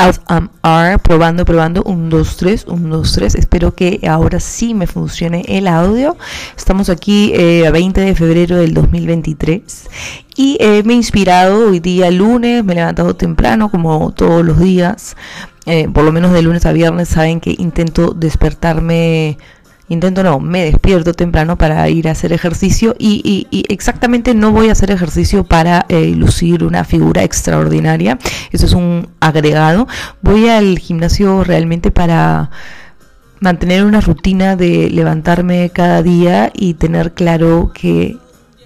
ASMR, probando, probando, 1, 2, 3, 1, 2, 3. Espero que ahora sí me funcione el audio. Estamos aquí eh, a 20 de febrero del 2023 y eh, me he inspirado hoy día lunes, me he levantado temprano como todos los días, eh, por lo menos de lunes a viernes saben que intento despertarme intento no, me despierto temprano para ir a hacer ejercicio y, exactamente no voy a hacer ejercicio para eh, lucir una figura extraordinaria, eso es un agregado, voy al gimnasio realmente para mantener una rutina de levantarme cada día y tener claro que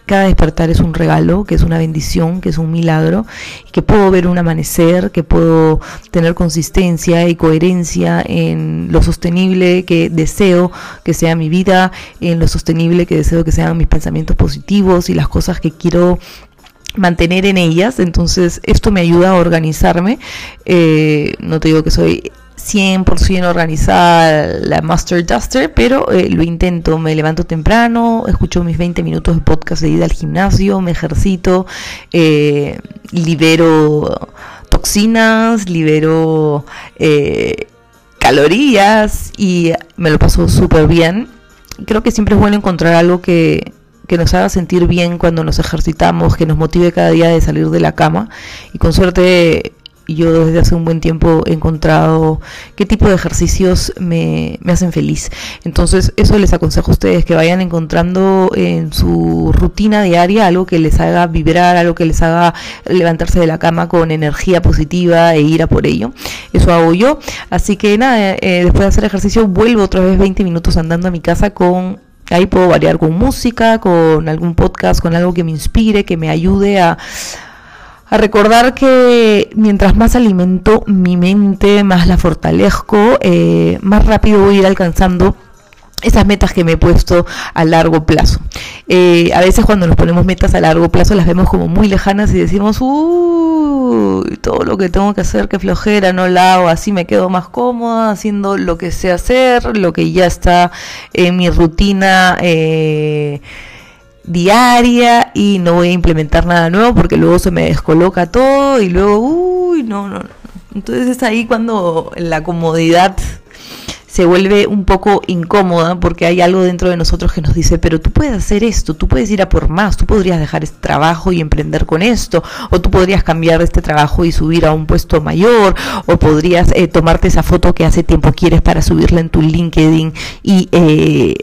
cada despertar es un regalo, que es una bendición, que es un milagro, que puedo ver un amanecer, que puedo tener consistencia y coherencia en lo sostenible que deseo que sea mi vida, en lo sostenible que deseo que sean mis pensamientos positivos y las cosas que quiero mantener en ellas. Entonces esto me ayuda a organizarme. Eh, no te digo que soy 100% organizada la Master Duster, pero eh, lo intento, me levanto temprano, escucho mis 20 minutos de podcast de ida al gimnasio, me ejercito, eh, libero toxinas, libero eh, calorías y me lo paso súper bien. Creo que siempre es bueno encontrar algo que, que nos haga sentir bien cuando nos ejercitamos, que nos motive cada día de salir de la cama y con suerte yo desde hace un buen tiempo he encontrado qué tipo de ejercicios me, hacen feliz. Entonces, eso les aconsejo a ustedes que vayan encontrando en su rutina diaria algo que les haga vibrar, algo que les haga levantarse de la cama con energía positiva e ir a por ello. Eso hago yo. Así que nada, eh, después de hacer ejercicio, vuelvo otra vez 20 minutos andando a mi casa con Ahí puedo variar con música, con algún podcast, con algo que me inspire, que me ayude a, a recordar que mientras más alimento mi mente, más la fortalezco, eh, más rápido voy a ir alcanzando esas metas que me he puesto a largo plazo. Eh, a veces cuando nos ponemos metas a largo plazo las vemos como muy lejanas y decimos, uy, todo lo que tengo que hacer, que flojera, no la hago, así me quedo más cómoda haciendo lo que sé hacer, lo que ya está en mi rutina. Eh, diaria y no voy a implementar nada nuevo porque luego se me descoloca todo y luego, uy, no, no, no. Entonces es ahí cuando la comodidad se vuelve un poco incómoda porque hay algo dentro de nosotros que nos dice, pero tú puedes hacer esto, tú puedes ir a por más, tú podrías dejar este trabajo y emprender con esto, o tú podrías cambiar este trabajo y subir a un puesto mayor, o podrías eh, tomarte esa foto que hace tiempo quieres para subirla en tu LinkedIn y... Eh,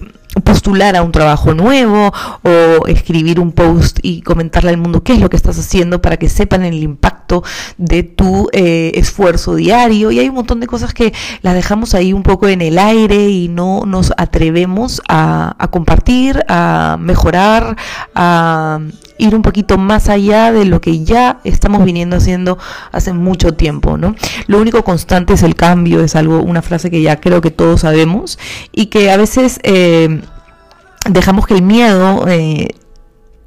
postular a un trabajo nuevo o escribir un post y comentarle al mundo qué es lo que estás haciendo para que sepan el impacto de tu eh, esfuerzo diario y hay un montón de cosas que las dejamos ahí un poco en el aire y no nos atrevemos a, compartir, a mejorar, a ir un poquito más allá de lo que ya estamos viniendo haciendo hace mucho tiempo, ¿no? Lo único constante es el cambio, es algo, una frase que ya creo que todos sabemos y que a veces eh, dejamos que el miedo eh,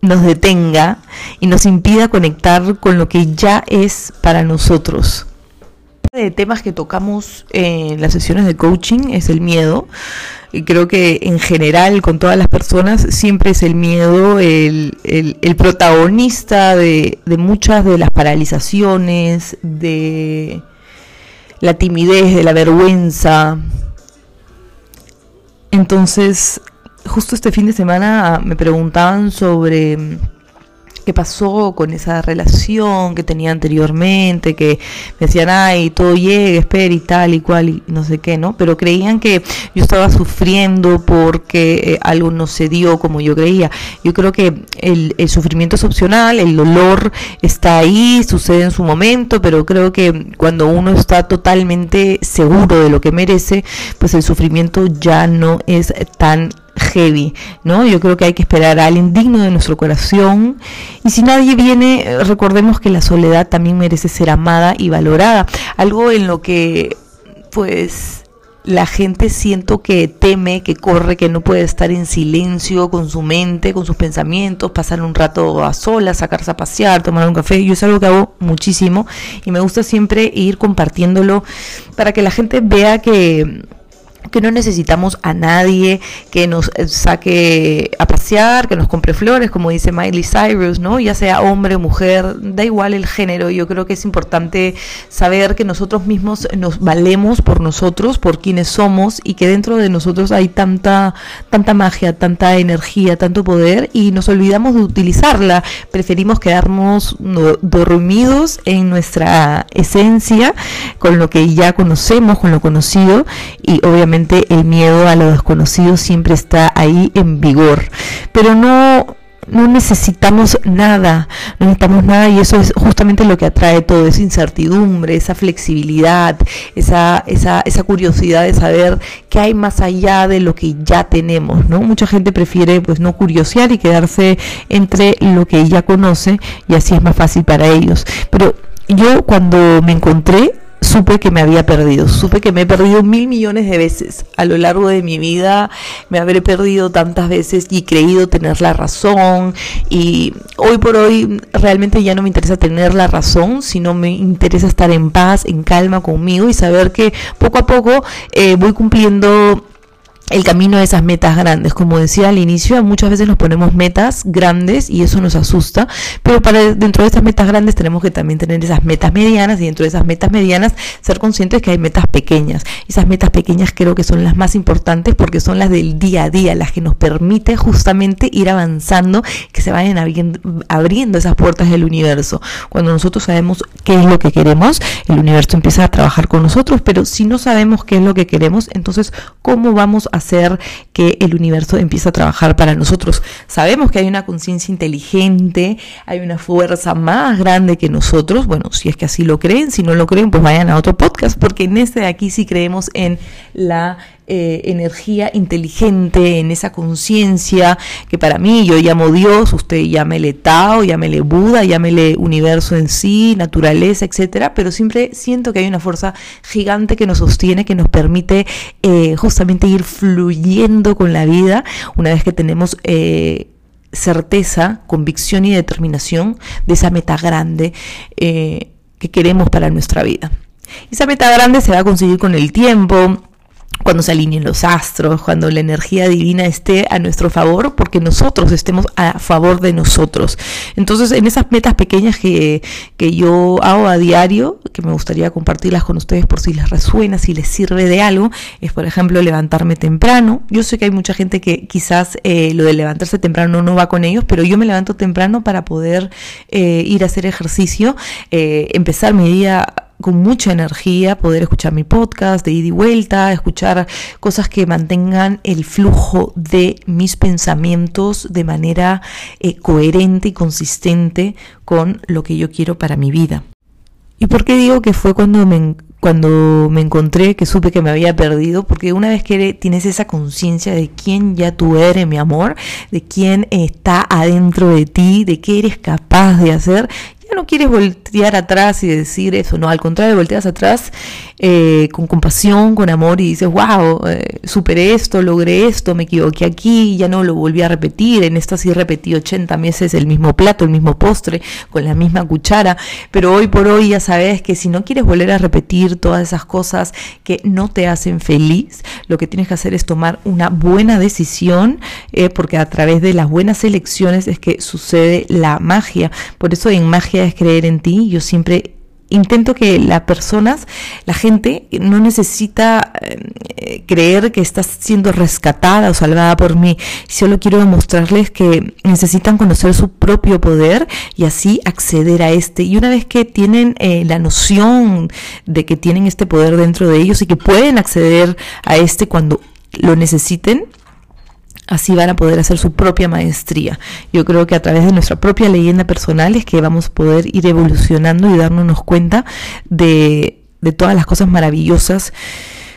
nos detenga y nos impida conectar con lo que ya es para nosotros de temas que tocamos en las sesiones de coaching es el miedo. Y creo que en general con todas las personas siempre es el miedo el, el, protagonista de, de, muchas de las paralizaciones, de la timidez, de la vergüenza. Entonces, justo este fin de semana me preguntaban sobre qué pasó con esa relación que tenía anteriormente, que me decían, ay, todo llega, espera y tal y cual y no sé qué, ¿no? Pero creían que yo estaba sufriendo porque eh, algo no se dio como yo creía. Yo creo que el, sufrimiento es opcional, el dolor está ahí, sucede en su momento, pero creo que cuando uno está totalmente seguro de lo que merece, pues el sufrimiento ya no es tan heavy, ¿no? Yo creo que hay que esperar a alguien digno de nuestro corazón. Y si nadie viene, recordemos que la soledad también merece ser amada y valorada. Algo en lo que, pues, la gente siento que teme, que corre, que no puede estar en silencio con su mente, con sus pensamientos, pasar un rato a solas, sacarse a pasear, tomar un café. Yo es algo que hago muchísimo y me gusta siempre ir compartiéndolo para que la gente vea que que no necesitamos a nadie que nos eh, saque a pasear, que nos compre flores, como dice Miley Cyrus, ¿no? Ya sea hombre o mujer, da igual el género. Yo creo que es importante saber que nosotros mismos nos valemos por nosotros, por quienes somos y que dentro de nosotros hay tanta tanta magia, tanta energía, tanto poder y nos olvidamos de utilizarla. Preferimos quedarnos dormidos en nuestra esencia, con lo que ya conocemos, con lo conocido y obviamente el miedo a lo desconocido siempre está ahí en vigor, pero no no necesitamos nada, no necesitamos nada y eso es justamente lo que atrae todo, esa incertidumbre, esa flexibilidad, esa, esa, esa curiosidad de saber qué hay más allá de lo que ya tenemos, ¿no? Mucha gente prefiere pues no curiosear y quedarse entre lo que ya conoce y así es más fácil para ellos. Pero yo cuando me encontré supe que me había perdido, supe que me he perdido mil millones de veces a lo largo de mi vida, me habré perdido tantas veces y creído tener la razón y hoy por hoy realmente ya no me interesa tener la razón, sino me interesa estar en paz, en calma conmigo y saber que poco a poco eh, voy cumpliendo el camino a esas metas grandes. Como decía al inicio, muchas veces nos ponemos metas grandes y eso nos asusta, pero para dentro de esas metas grandes tenemos que también tener esas metas medianas y dentro de esas metas medianas ser conscientes que hay metas pequeñas. Esas metas pequeñas creo que son las más importantes porque son las del día a día, las que nos permiten justamente ir avanzando, que se vayan abriendo, esas puertas del universo. Cuando nosotros sabemos qué es lo que queremos, el universo empieza a trabajar con nosotros, pero si no sabemos qué es lo que queremos, entonces ¿cómo vamos hacer que el universo empiece a trabajar para nosotros. Sabemos que hay una conciencia inteligente, hay una fuerza más grande que nosotros. Bueno, si es que así lo creen, si no lo creen, pues vayan a otro podcast, porque en este de aquí sí creemos en la eh, energía inteligente, en esa conciencia que para mí yo llamo Dios, usted llámele Tao, llámele Buda, llámele universo en sí, naturaleza, etcétera, pero siempre siento que hay una fuerza gigante que nos sostiene, que nos permite eh, justamente ir fluyendo con la vida una vez que tenemos eh, certeza, convicción y determinación de esa meta grande que queremos para nuestra vida. Esa meta grande se va a conseguir con el tiempo, cuando se alineen los astros, cuando la energía divina esté a nuestro favor, porque nosotros estemos a favor de nosotros. Entonces, en esas metas pequeñas que, que yo hago a diario, que me gustaría compartirlas con ustedes por si les resuena, si les sirve de algo, es por ejemplo levantarme temprano. Yo sé que hay mucha gente que quizás eh, lo de levantarse temprano no va con ellos, pero yo me levanto temprano para poder eh, ir a hacer ejercicio, eh, empezar mi día con mucha energía poder escuchar mi podcast de ida y vuelta, escuchar cosas que mantengan el flujo de mis pensamientos de manera eh, coherente y consistente con lo que yo quiero para mi vida. ¿Y por qué digo que fue cuando me, cuando me encontré que supe que me había perdido? Porque una vez que tienes esa conciencia de quién ya tú eres, mi amor, de quién está adentro de ti, de qué eres capaz de hacer, no quieres voltear atrás y decir eso, no, al contrario, volteas atrás eh, con compasión, con amor y dices, wow, eh, superé esto, logré esto, me equivoqué aquí, ya no lo volví a repetir, en esta sí repetí 80 meses el mismo plato, el mismo postre, con la misma cuchara, pero hoy por hoy ya sabes que si no quieres volver a repetir todas esas cosas que no te hacen feliz, lo que tienes que hacer es tomar una buena decisión, eh, porque a través de las buenas elecciones es que sucede la magia, por eso en magia es creer en ti. Yo siempre intento que las personas, la gente, no necesita eh, creer que estás siendo rescatada o salvada por mí. Solo quiero demostrarles que necesitan conocer su propio poder y así acceder a este. Y una vez que tienen eh, la noción de que tienen este poder dentro de ellos y que pueden acceder a este cuando lo necesiten, Así van a poder hacer su propia maestría. Yo creo que a través de nuestra propia leyenda personal es que vamos a poder ir evolucionando y darnos cuenta de, de todas las cosas maravillosas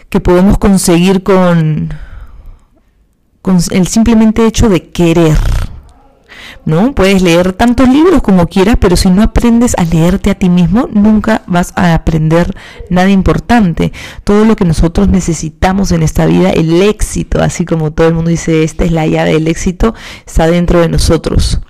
que podemos conseguir con, con el simplemente hecho de querer. ¿No? Puedes leer tantos libros como quieras, pero si no aprendes a leerte a ti mismo, nunca vas a aprender nada importante. Todo lo que nosotros necesitamos en esta vida, el éxito, así como todo el mundo dice, esta es la llave del éxito, está dentro de nosotros.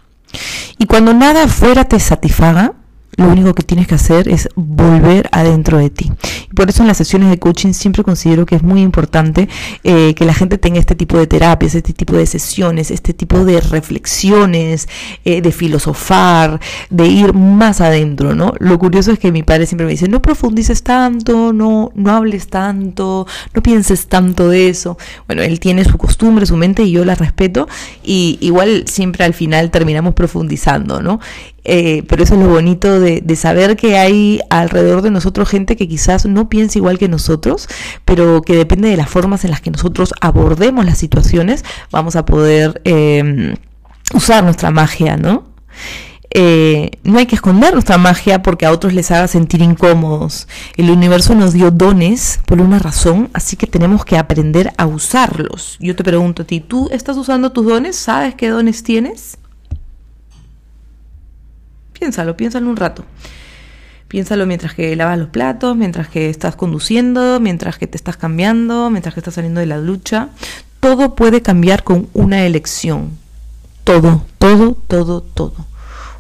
Y cuando nada afuera te satisfaga, lo único que tienes que hacer es volver adentro de ti. por eso en las sesiones de coaching siempre considero que es muy importante eh, que la gente tenga este tipo de terapias, este tipo de sesiones, este tipo de reflexiones, eh, de filosofar, de ir más adentro, ¿no? Lo curioso es que mi padre siempre me dice, no profundices tanto, no, no hables tanto, no pienses tanto de eso. Bueno, él tiene su costumbre, su mente y yo la respeto y igual siempre al final terminamos profundizando, ¿no? Eh, pero eso es lo bonito de, saber que hay alrededor de nosotros gente que quizás no piensa igual que nosotros, pero que depende de las formas en las que nosotros abordemos las situaciones, vamos a poder em, usar nuestra magia, ¿no? Eh, no hay que esconder nuestra magia porque a otros les haga sentir incómodos. El universo nos dio dones por una razón, así que tenemos que aprender a usarlos. Yo te pregunto a ti, ¿tú estás usando tus dones? ¿Sabes qué dones tienes? Piénsalo, piénsalo un rato. Piénsalo mientras que lavas los platos, mientras que estás conduciendo, mientras que te estás cambiando, mientras que estás saliendo de la ducha. Todo puede cambiar con una elección. Todo, todo, todo, todo.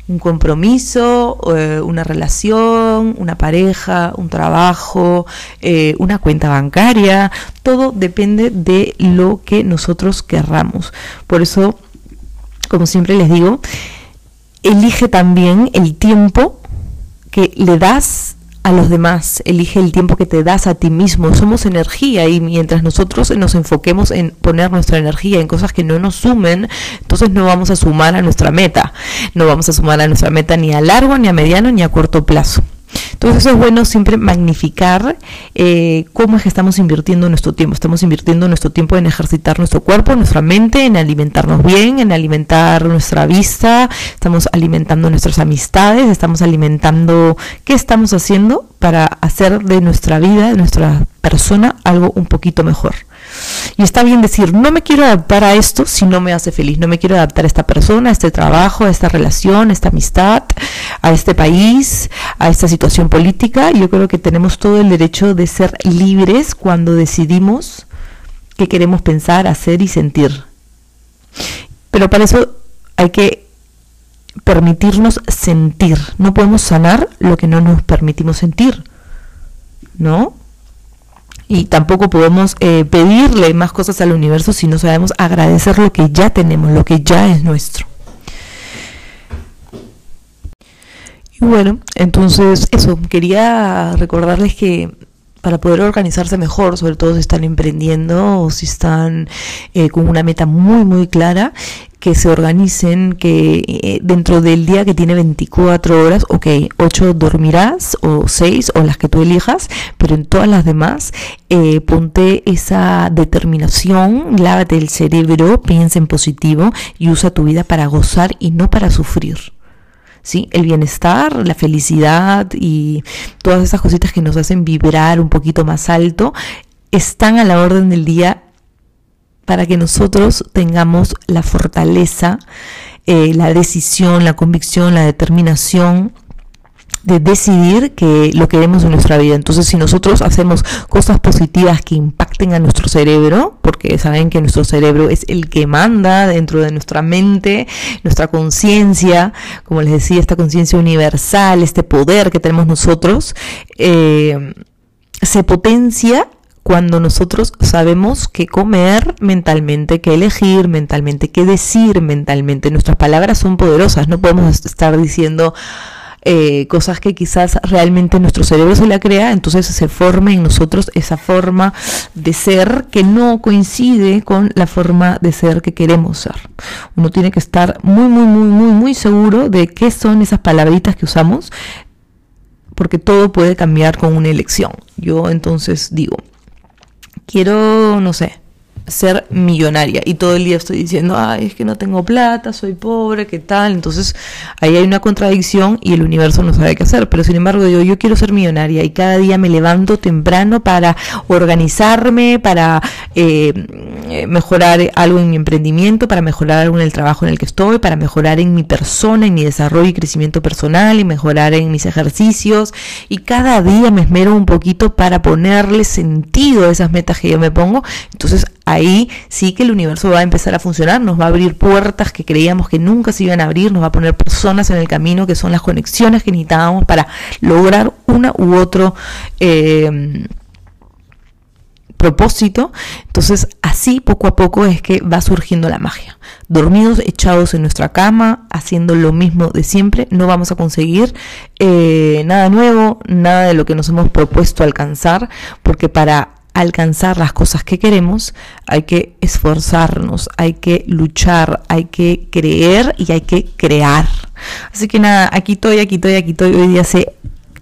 Un compromiso, eh, una relación, una pareja, un trabajo, eh, una cuenta bancaria. Todo depende de lo que nosotros querramos. Por eso, como siempre les digo, elige también el tiempo que le das a los demás, elige el tiempo que te das a ti mismo. Somos energía y mientras nosotros nos enfoquemos en poner nuestra energía en cosas que no nos sumen, entonces no vamos a sumar a nuestra meta. No vamos a sumar a nuestra meta ni a largo, ni a mediano, ni a corto plazo. Entonces es bueno siempre magnificar eh, cómo es que estamos invirtiendo nuestro tiempo. Estamos invirtiendo nuestro tiempo en ejercitar nuestro cuerpo, nuestra mente, en alimentarnos bien, en alimentar nuestra vista, estamos alimentando nuestras amistades, estamos alimentando qué estamos haciendo para hacer de nuestra vida, de nuestra persona, algo un poquito mejor. Y está bien decir, no me quiero adaptar a esto si no me hace feliz, no me quiero adaptar a esta persona, a este trabajo, a esta relación, a esta amistad, a este país, a esta situación política. Yo creo que tenemos todo el derecho de ser libres cuando decidimos qué queremos pensar, hacer y sentir. Pero para eso hay que permitirnos sentir. No podemos sanar lo que no nos permitimos sentir. ¿No? Y tampoco podemos eh, pedirle más cosas al universo si no sabemos agradecer lo que ya tenemos, lo que ya es nuestro. Y bueno, entonces eso, quería recordarles que para poder organizarse mejor, sobre todo si están emprendiendo o si están eh, con una meta muy, muy clara, que se organicen, que eh, dentro del día que tiene 24 horas, ok, 8 dormirás o 6 o las que tú elijas, pero en todas las demás eh, ponte esa determinación, lávate el cerebro, piensa en positivo y usa tu vida para gozar y no para sufrir. ¿Sí? El bienestar, la felicidad y todas esas cositas que nos hacen vibrar un poquito más alto están a la orden del día para que nosotros tengamos la fortaleza, eh, la decisión, la convicción, la determinación de decidir que lo queremos en nuestra vida. Entonces, si nosotros hacemos cosas positivas que impacten a nuestro cerebro, porque saben que nuestro cerebro es el que manda dentro de nuestra mente, nuestra conciencia, como les decía, esta conciencia universal, este poder que tenemos nosotros, eh, se potencia cuando nosotros sabemos qué comer mentalmente, qué elegir mentalmente, qué decir mentalmente. Nuestras palabras son poderosas, no podemos estar diciendo eh, cosas que quizás realmente nuestro cerebro se la crea, entonces se forme en nosotros esa forma de ser que no coincide con la forma de ser que queremos ser. Uno tiene que estar muy, muy, muy, muy, muy seguro de qué son esas palabritas que usamos, porque todo puede cambiar con una elección. Yo entonces digo, quiero, no sé, ser millonaria. Y todo el día estoy diciendo, ay, es que no tengo plata, soy pobre, ¿qué tal? Entonces ahí hay una contradicción y el universo no sabe qué hacer, pero sin embargo digo, yo quiero ser millonaria y cada día me levanto temprano para organizarme, para eh, mejorar algo en mi emprendimiento, para mejorar algo en el trabajo en el que estoy, para mejorar en mi persona, en mi desarrollo y crecimiento personal y mejorar en mis ejercicios. Y cada día me esmero un poquito para ponerle sentido a esas metas que yo me pongo, entonces a ahí sí que el universo va a empezar a funcionar, nos va a abrir puertas que creíamos que nunca se iban a abrir, nos va a poner personas en el camino que son las conexiones que necesitábamos para lograr una u otro eh, propósito. Entonces así poco a poco es que va surgiendo la magia. Dormidos, echados en nuestra cama, haciendo lo mismo de siempre, no vamos a conseguir eh, nada nuevo, nada de lo que nos hemos propuesto alcanzar, porque para alcanzar las cosas que queremos, hay que esforzarnos, hay que luchar, hay que creer y hay que crear. Así que nada, aquí estoy, aquí estoy, aquí estoy. Hoy día se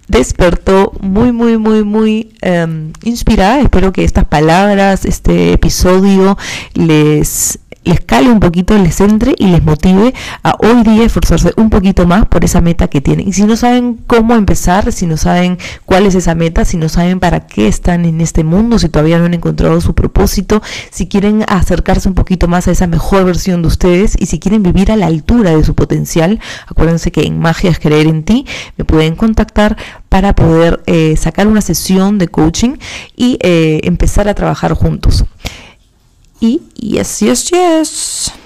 despertó muy, muy, muy, muy um, inspirada. Espero que estas palabras, este episodio les les cale un poquito, les entre y les motive a hoy día esforzarse un poquito más por esa meta que tienen. Y si no saben cómo empezar, si no saben cuál es esa meta, si no saben para qué están en este mundo, si todavía no han encontrado su propósito, si quieren acercarse un poquito más a esa mejor versión de ustedes y si quieren vivir a la altura de su potencial, acuérdense que en magia es creer en ti, me pueden contactar para poder eh, sacar una sesión de coaching y eh, empezar a trabajar juntos. Y yes, yes, yes.